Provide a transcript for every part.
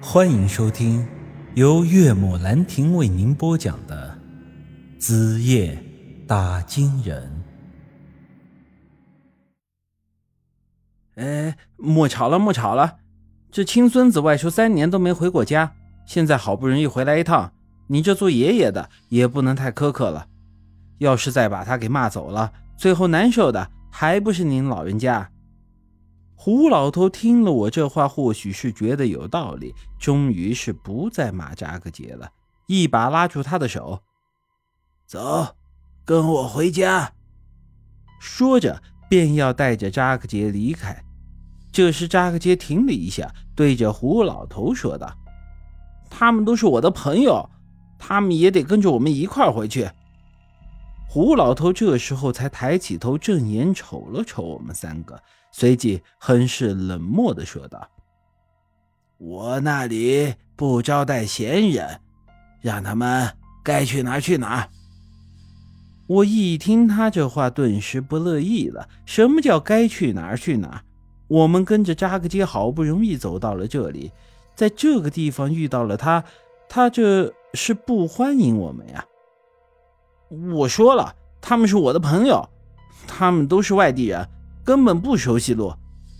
欢迎收听由岳母兰亭为您播讲的《子夜打金人》。哎，莫吵了，莫吵了！这亲孙子外出三年都没回过家，现在好不容易回来一趟，你这做爷爷的也不能太苛刻了。要是再把他给骂走了，最后难受的还不是您老人家？胡老头听了我这话，或许是觉得有道理，终于是不再骂扎克杰了，一把拉住他的手：“走，跟我回家。”说着便要带着扎克杰离开。这时，扎克杰停了一下，对着胡老头说道：“他们都是我的朋友，他们也得跟着我们一块回去。”胡老头这时候才抬起头，正眼瞅了瞅我们三个。随即很是冷漠的说道：“我那里不招待闲人，让他们该去哪去哪。”我一听他这话，顿时不乐意了。什么叫该去哪儿去哪儿？我们跟着扎克街好不容易走到了这里，在这个地方遇到了他，他这是不欢迎我们呀！我说了，他们是我的朋友，他们都是外地人。根本不熟悉路，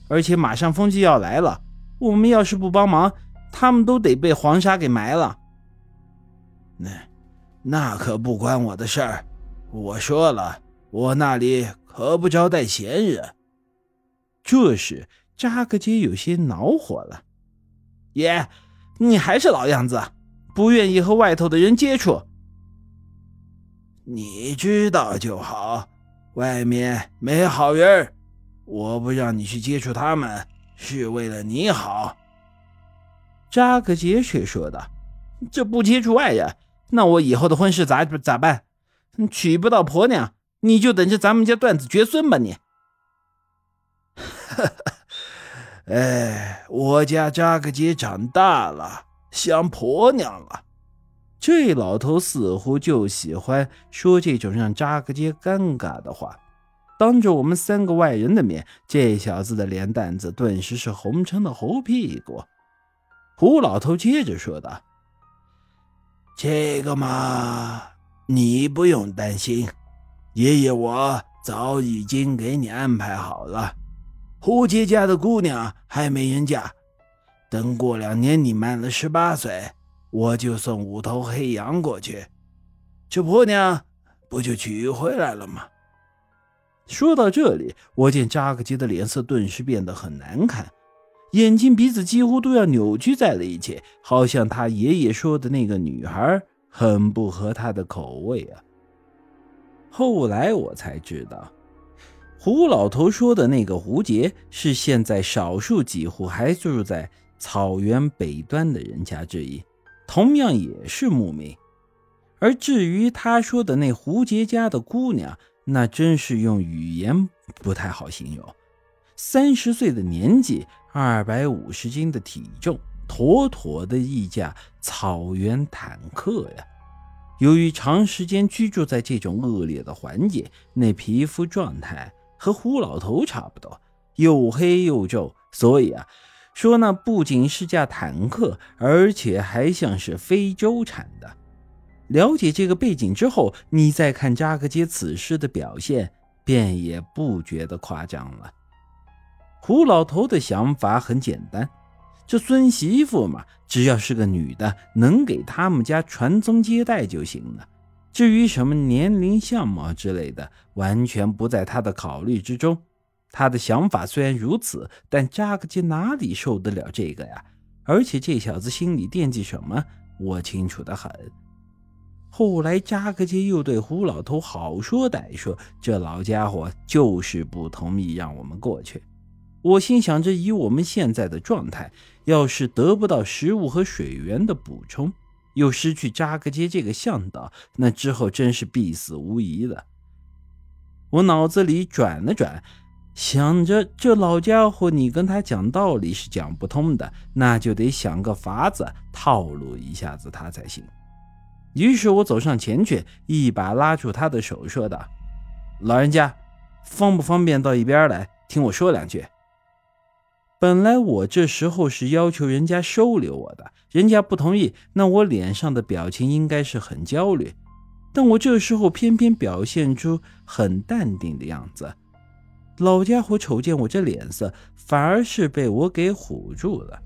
而且马上风季要来了，我们要是不帮忙，他们都得被黄沙给埋了。那那可不关我的事儿。我说了，我那里可不招待闲人。这时，扎克街有些恼火了：“爷，你还是老样子，不愿意和外头的人接触。你知道就好，外面没好人。”我不让你去接触他们，是为了你好。”扎克杰却说道，“这不接触外人，那我以后的婚事咋咋办？娶不到婆娘，你就等着咱们家断子绝孙吧！你。”哈哈哎，我家扎克杰长大了，想婆娘了。这老头似乎就喜欢说这种让扎克街尴尬的话。当着我们三个外人的面，这小子的脸蛋子顿时是红成了猴屁股。胡老头接着说道：“这个嘛，你不用担心，爷爷我早已经给你安排好了。胡杰家的姑娘还没人嫁，等过两年你满了十八岁，我就送五头黑羊过去，这婆娘不就娶回来了吗？”说到这里，我见扎克杰的脸色顿时变得很难看，眼睛鼻子几乎都要扭曲在了一起，好像他爷爷说的那个女孩很不合他的口味啊。后来我才知道，胡老头说的那个胡杰是现在少数几户还住在草原北端的人家之一，同样也是牧民。而至于他说的那胡杰家的姑娘，那真是用语言不太好形容。三十岁的年纪，二百五十斤的体重，妥妥的一架草原坦克呀！由于长时间居住在这种恶劣的环境，那皮肤状态和胡老头差不多，又黑又皱，所以啊，说那不仅是架坦克，而且还像是非洲产的。了解这个背景之后，你再看扎克杰此时的表现，便也不觉得夸张了。胡老头的想法很简单，这孙媳妇嘛，只要是个女的，能给他们家传宗接代就行了。至于什么年龄、相貌之类的，完全不在他的考虑之中。他的想法虽然如此，但扎克杰哪里受得了这个呀？而且这小子心里惦记什么，我清楚的很。后来，扎克杰又对胡老头好说歹说，这老家伙就是不同意让我们过去。我心想着，以我们现在的状态，要是得不到食物和水源的补充，又失去扎克杰这个向导，那之后真是必死无疑了。我脑子里转了转，想着这老家伙，你跟他讲道理是讲不通的，那就得想个法子套路一下子他才行。于是我走上前去，一把拉住他的手，说道：“老人家，方不方便到一边来听我说两句？”本来我这时候是要求人家收留我的，人家不同意，那我脸上的表情应该是很焦虑。但我这时候偏偏表现出很淡定的样子，老家伙瞅见我这脸色，反而是被我给唬住了，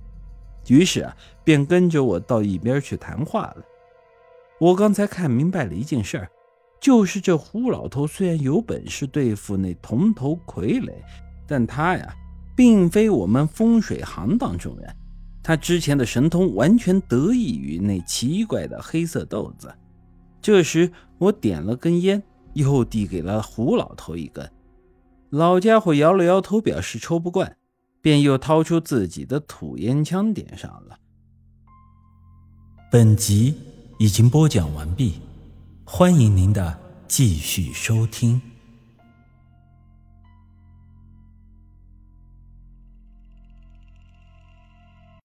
于是啊，便跟着我到一边去谈话了。我刚才看明白了一件事儿，就是这胡老头虽然有本事对付那铜头傀儡，但他呀。并非我们风水行当中人，他之前的神通完全得益于那奇怪的黑色豆子。这时，我点了根烟，又递给了胡老头一根。老家伙摇了摇头，表示抽不惯，便又掏出自己的土烟枪点上了。本集已经播讲完毕，欢迎您的继续收听。